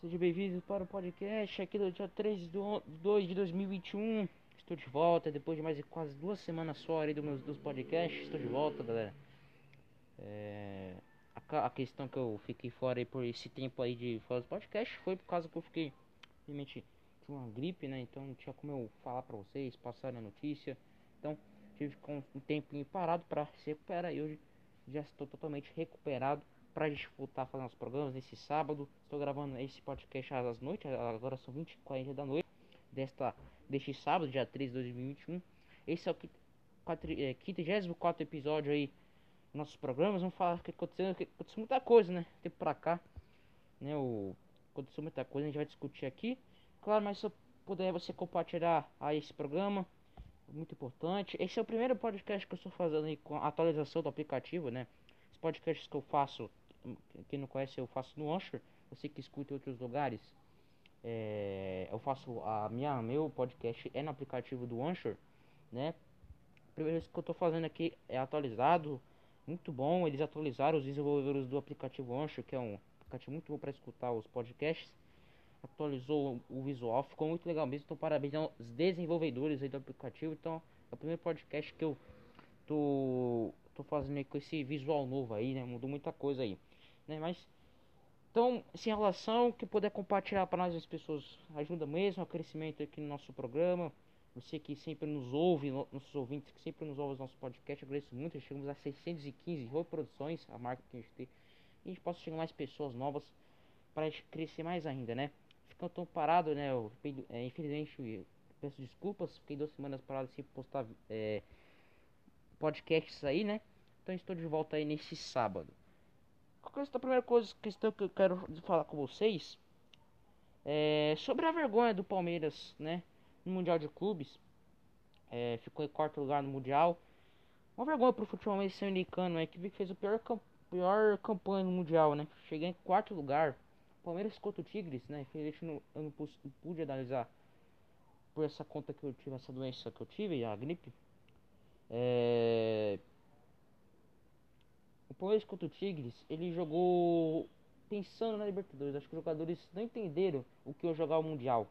Seja bem-vindo para o podcast aqui do dia 3 de 2 de 2021. Estou de volta depois de mais de quase duas semanas só aí do meus, dos podcasts. Estou de volta, galera. É, a, a, questão que eu fiquei fora aí por esse tempo aí de fora dos podcasts foi por causa que eu fiquei realmente tinha uma gripe, né? Então não tinha como eu falar para vocês, passar a notícia. Então tive com um tempinho parado para se recuperar e hoje já estou totalmente recuperado para a fazer os programas nesse sábado. Estou gravando esse podcast às noites, agora são 20 e 40 da noite desta, deste sábado, dia 3 de 2021. Esse é o 54 é, episódio aí nossos programas. Vamos falar que aconteceu, que aconteceu muita coisa, né? Tempo pra cá, né? O, aconteceu muita coisa, a gente vai discutir aqui. Claro, mas se puder você compartilhar aí esse programa, muito importante. Esse é o primeiro podcast que eu estou fazendo aí com atualização do aplicativo, né? Os podcasts que eu faço, quem não conhece, eu faço no Anchor. Você que escuta em outros lugares, é, eu faço a minha meu podcast é no aplicativo do Anchor, né? Primeiro que eu estou fazendo aqui é atualizado, muito bom. Eles atualizaram os desenvolvedores do aplicativo Anchor, que é um aplicativo muito bom para escutar os podcasts atualizou o visual, ficou muito legal mesmo. Então, parabéns aos desenvolvedores aí do aplicativo. Então, é o primeiro podcast que eu tô, tô fazendo com esse visual novo aí, né? Mudou muita coisa aí, né? Mas, então, sem relação, que puder compartilhar para nós as pessoas ajuda mesmo, o crescimento aqui no nosso programa. Você que sempre nos ouve, nossos ouvintes que sempre nos ouvem os nossos podcasts, agradeço muito. Chegamos a 615 reproduções, a marca que a gente tem. E a gente possa chegar mais pessoas novas para a gente crescer mais ainda, né? ficou tão parado, né? Eu, é, infelizmente, peço desculpas, fiquei duas semanas parado sem postar é, podcasts aí, né? Então estou de volta aí nesse sábado. A primeira coisa, questão que eu quero falar com vocês é sobre a vergonha do Palmeiras, né? No Mundial de Clubes. É, ficou em quarto lugar no Mundial. Uma vergonha pro futebol americano, equipe que fez o pior, pior campanha no Mundial, né? Cheguei em quarto lugar. Palmeiras contra o Tigres, né? Infelizmente não, eu não não pude analisar por essa conta que eu tive, essa doença que eu tive, a gripe. É... Palmeiras contra o Tigres, ele jogou pensando na Libertadores. Acho que os jogadores não entenderam o que é jogar o Mundial.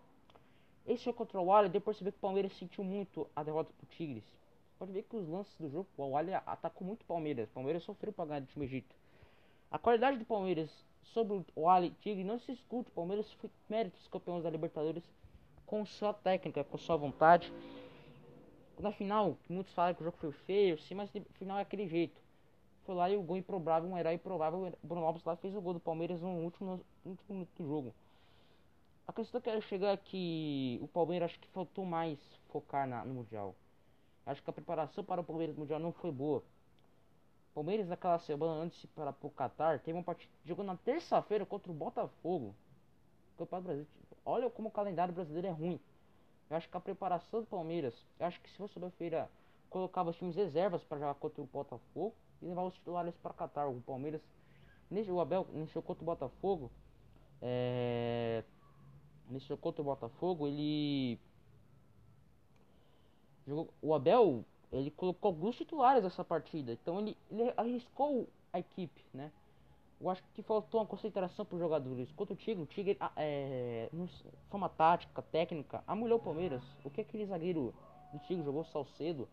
Esse jogo contra o Alli, deu pra perceber que o Palmeiras sentiu muito a derrota pro Tigres. Pode ver que os lances do jogo, o Alli atacou muito o Palmeiras. O Palmeiras sofreu pra ganhar do time Egito. A qualidade do Palmeiras sobre o Ali Tigre não se escute. O Palmeiras foi méritos campeões da Libertadores com sua técnica, com sua vontade. Na final, muitos falam que o jogo foi feio, sim, mas no final é aquele jeito. Foi lá e o gol improvável, um herói improvável. O Bruno Lopes lá fez o gol do Palmeiras no último, no último minuto do jogo. A questão que eu quero chegar é que o Palmeiras acho que faltou mais focar na, no Mundial. Acho que a preparação para o Palmeiras Mundial não foi boa. Palmeiras naquela semana antes para o Qatar teve uma partida jogou na terça-feira contra o Botafogo. Campeonato Brasileiro. Olha como o calendário brasileiro é ruim. Eu acho que a preparação do Palmeiras, eu acho que se fosse segunda-feira colocava os times reservas para jogar contra o Botafogo e levar os titulares para Qatar. O Palmeiras o Abel nesse jogo contra o Botafogo, é, nesse jogo contra o Botafogo ele jogou o Abel ele colocou alguns titulares nessa partida. Então ele, ele arriscou a equipe, né? Eu acho que faltou uma concentração para os jogadores. Quanto o Tigre, o Tigre, ah, é, forma tática, técnica, amulhou o Palmeiras. O que aquele zagueiro do Tigre jogou Salcedo,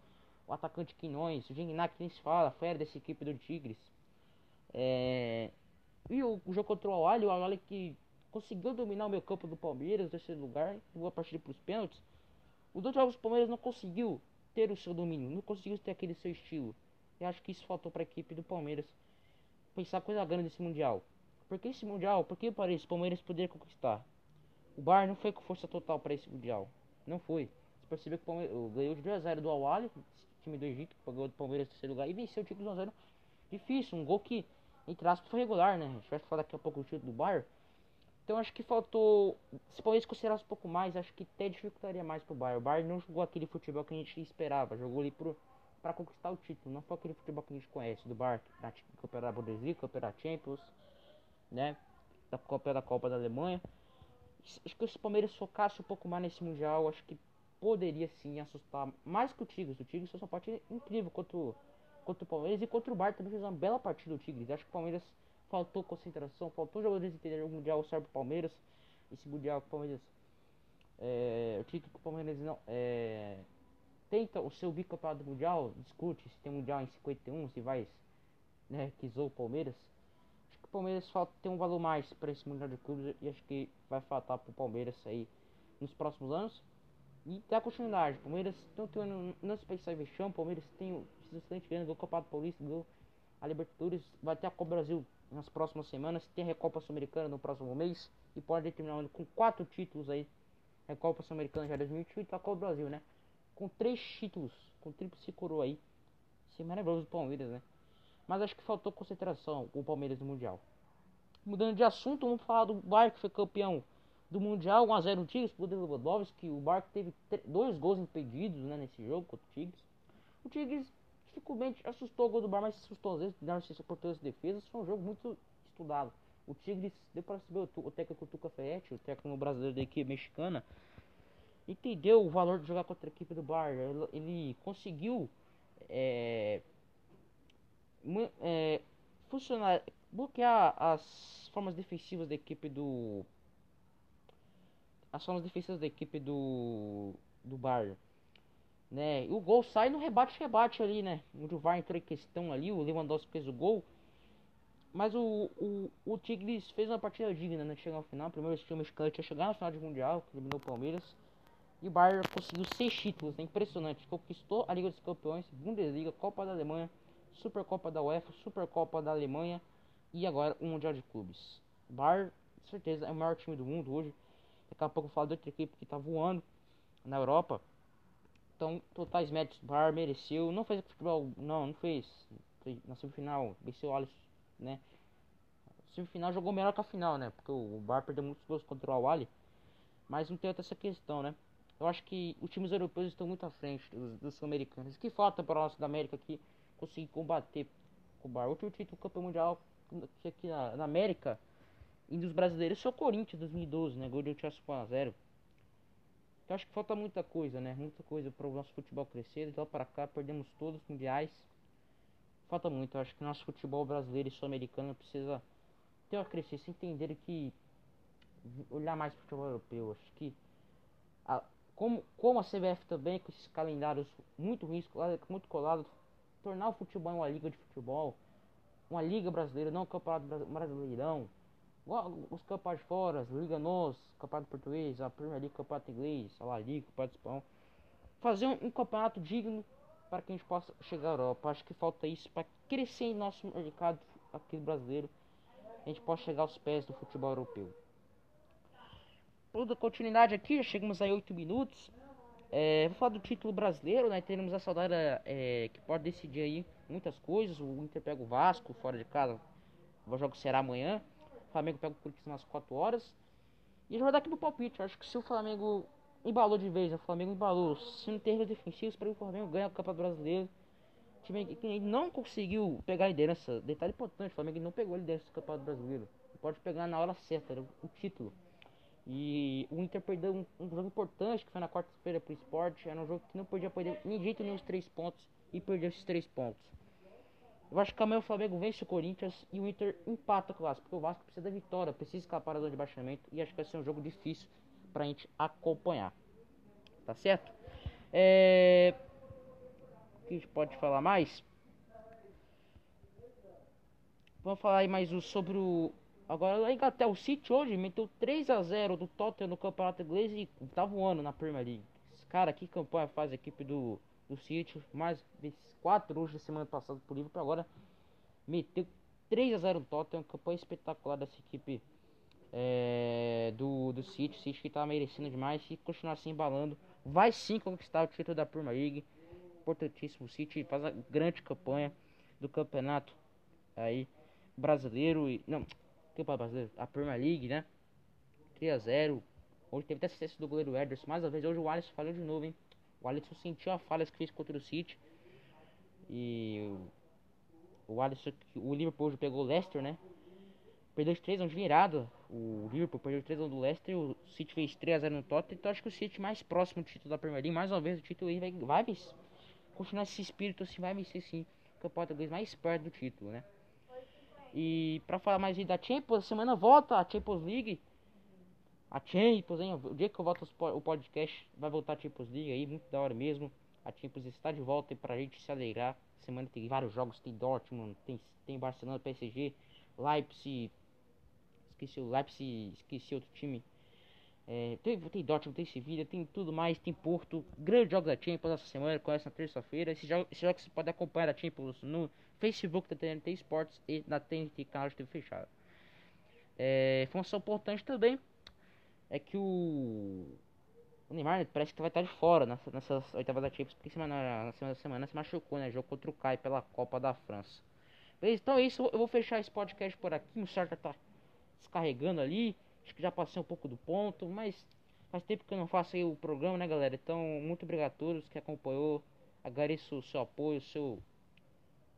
o atacante Quinhões, o Gignac nem se fala, fera dessa equipe do Tigres. É, e o, o jogo contra o Alho, o Alho que conseguiu dominar o meio campo do Palmeiras, terceiro lugar, levou a partida para os pênaltis. Os dois jogos do Palmeiras não conseguiu ter o seu domínio, não conseguiu ter aquele seu estilo. Eu acho que isso faltou para a equipe do Palmeiras pensar coisa grande nesse mundial. Porque esse mundial, porque parece o Palmeiras poderia conquistar. O Bar não foi com força total para esse mundial. Não foi. Você percebeu que o Palmeiras ganhou de 2 a 0 do Awali, time do Egito, que ganhou do Palmeiras em terceiro lugar e venceu o título 1 a 0. Difícil, um gol que entre aspas foi regular, né? A gente vai falar daqui a pouco do título do Bar. Então acho que faltou. Se o Palmeiras considerasse um pouco mais, acho que até dificultaria mais pro Bayern. O Bayern não jogou aquele futebol que a gente esperava, jogou ali pro, pra conquistar o título. Não foi aquele futebol que a gente conhece do Bayern, na Campeonato da Bundesliga, Campeonato Champions, né? Da Copa da Copa da Alemanha. Acho que se o Palmeiras focasse um pouco mais nesse Mundial, acho que poderia sim assustar mais que o Tigres. O Tigres fez uma partida incrível contra o, contra o Palmeiras e contra o Bayern também fez uma bela partida o Tigres. Acho que o Palmeiras faltou concentração, faltou jogadores entenderem o Mundial serve pro Palmeiras. Esse Mundial que o Palmeiras. É, o título que o Palmeiras não. É, tenta o seu bicampeonato mundial, discute se tem mundial em 51, se vai. Né, que o Palmeiras. Acho que o Palmeiras falta ter um valor mais para esse Mundial de Clubes e acho que vai faltar pro Palmeiras aí nos próximos anos. E dá continuidade. Palmeiras não tem ano, não se pensar em vexame, Palmeiras tem o excelente ganho do Campeonato Paulista, do a Libertadores, vai ter a Copa Brasil nas próximas semanas, tem a Recopa Sul-Americana no próximo mês e pode terminar o ano com quatro títulos aí. Recopa Sul-Americana já 2018 e a Copa Brasil, né? Com três títulos, com tríplice coroa aí. Isso é maravilhoso do Palmeiras, né? Mas acho que faltou concentração o Palmeiras no Mundial. Mudando de assunto, vamos falar do Bayern que foi campeão do Mundial 1x0 no Tigres, por Lewandowski, o Barco teve dois gols impedidos né, nesse jogo contra o Tigres. O Tigres dificilmente assustou o gol do Bar, mas assustou às vezes, deram assistência por todas as defesas. Foi um jogo muito estudado. O Tigres, deu para saber o, o técnico Tuca Ferretti, o técnico brasileiro da equipe mexicana, entendeu o valor de jogar contra a equipe do Bar. Ele, ele conseguiu é, é, funcionar, bloquear as formas defensivas da equipe do as formas defensivas da equipe do do Bayern. Né? E o gol sai no rebate-rebate ali, né? Onde o VAR entrou em questão ali, o Lewandowski fez o gol. Mas o, o, o Tigres fez uma partida digna, né? Chegar ao final. Primeiro time mexicano tinha chegado na final de Mundial, que eliminou o Palmeiras. E o Bayern conseguiu seis títulos, né? impressionante. Conquistou a Liga dos Campeões, Bundesliga, Copa da Alemanha, Supercopa da UEFA, Supercopa da Alemanha e agora o Mundial de Clubes. Bayern, certeza, é o maior time do mundo hoje. Daqui a pouco eu falo de outra equipe que tá voando na Europa. Então, totais méritos, Bar mereceu. Não fez futebol, não, não fez. Na semifinal, venceu o Alisson, né? Na semifinal jogou melhor que a final, né? Porque o Bar perdeu muitos gols contra o Wally. Mas não tem outra essa questão, né? Eu acho que os times europeus estão muito à frente dos, dos sul-americanos. Que falta para nós da América aqui conseguir combater o Bar? Outro título campeão mundial aqui na, na América e dos brasileiros o Corinthians 2012, né? Gol de Chelsea 1x0. Então acho que falta muita coisa, né? Muita coisa para o nosso futebol crescer. De lá para cá perdemos todos os mundiais. Falta muito. Eu acho que nosso futebol brasileiro e sul-americano precisa ter a crescer, se entender que olhar mais para o futebol europeu. Acho que a, como, como a CBF também com esses calendários muito ruins, muito colados, tornar o futebol uma liga de futebol, uma liga brasileira, não um campeonato brasileirão os campeonatos fora, Liga NOS, Campeonato Português, a Premier League, Campeonato Inglês, a La Liga, Campeonato Espanhol. Fazer um, um, campeonato digno para que a gente possa chegar à Europa. Acho que falta isso para crescer em nosso mercado aqui brasileiro. A gente possa chegar aos pés do futebol europeu. Toda continuidade aqui, chegamos a 8 minutos. É, vou falar do título brasileiro, né? Teremos a saudade é, que pode decidir aí muitas coisas. O Inter pega o Vasco fora de casa. O jogo será amanhã. Flamengo pega o Corinthians nas 4 horas. E já vou dar aqui pro palpite. acho que se o Flamengo embalou de vez, o Flamengo embalou. Se não tem erros defensivos, para o Flamengo ganha o Campeonato Brasileiro. O time que não conseguiu pegar a liderança. Detalhe importante: o Flamengo não pegou a liderança do Campeonato Brasileiro. Pode pegar na hora certa, era o título. E o Inter perdeu um, um jogo importante que foi na quarta-feira pro esporte. Era um jogo que não podia perder nem jeito nenhum os três pontos. E perdeu esses três pontos. Eu acho que amanhã o Flamengo vence o Corinthians e o Inter empata o Vasco, porque o Vasco precisa da vitória, precisa escapar da zona de baixamento e acho que vai ser um jogo difícil pra gente acompanhar. Tá certo? É... O que a gente pode falar mais? Vamos falar aí mais sobre o. Agora até o City hoje meteu 3 a 0 do Tottenham no Campeonato Inglês e tá voando na Premier League. Cara, que campanha faz a equipe do do City, mais quatro hoje da semana passada por livro, para agora meteu 3 a 0 no Tottenham, campanha espetacular dessa equipe é, do, do City, City que tá merecendo demais, e continuar assim embalando, vai sim conquistar o título da Premier League, importantíssimo, o City faz uma grande campanha do campeonato aí brasileiro, e não, campeonato brasileiro, a Premier League, né, 3 a 0 Hoje teve até assistência do goleiro Ederson. Mais uma vez, hoje o Alisson falou de novo, hein? O Alisson sentiu a falha que fez contra o City. E o Alisson, o Liverpool hoje pegou o Leicester, né? Perdeu os 3 anos virado. O Liverpool perdeu os 3 anos do Leicester. O City fez 3 a 0 no Tottenham. Então acho que o City mais próximo do título da Premier League. Mais uma vez o título aí vai, vai continuar esse espírito assim. Vai vencer sim. O campeonato inglês mais perto do título, né? E pra falar mais da Champions, semana volta a Champions League. A Champions, hein? O dia que eu volto o podcast, vai voltar a Champions League aí, muito da hora mesmo. A Champions está de volta pra gente se alegrar. Semana tem vários jogos, tem Dortmund, tem, tem Barcelona, PSG, Leipzig. Esqueci o Leipzig, esqueci outro time. É, tem, tem Dortmund, tem Sevilla, tem tudo mais, tem Porto. Grandes jogos da Champions essa semana, começa na terça-feira. Esse jogo, esse jogo você pode acompanhar a Champions no Facebook da TNT Sports e na TNT canal de TV fechado. É, importante também é que o o Neymar parece que vai estar de fora nessa, nessas oitavas da Champions, porque semana, na semana, semana se machucou, né? Jogo contra o Kai pela Copa da França. Beleza, então é isso. Eu vou fechar esse podcast por aqui. O Sartre tá descarregando ali. Acho que já passei um pouco do ponto, mas faz tempo que eu não faço aí o programa, né, galera? Então, muito obrigado a todos que acompanhou. Agradeço o seu apoio, o seu,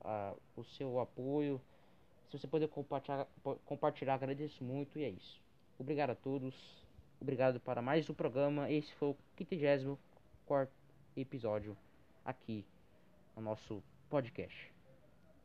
uh, o seu apoio. Se você puder compartilhar, compartilhar, agradeço muito. E é isso. Obrigado a todos. Obrigado para mais um programa. Esse foi o 54 episódio aqui no nosso podcast.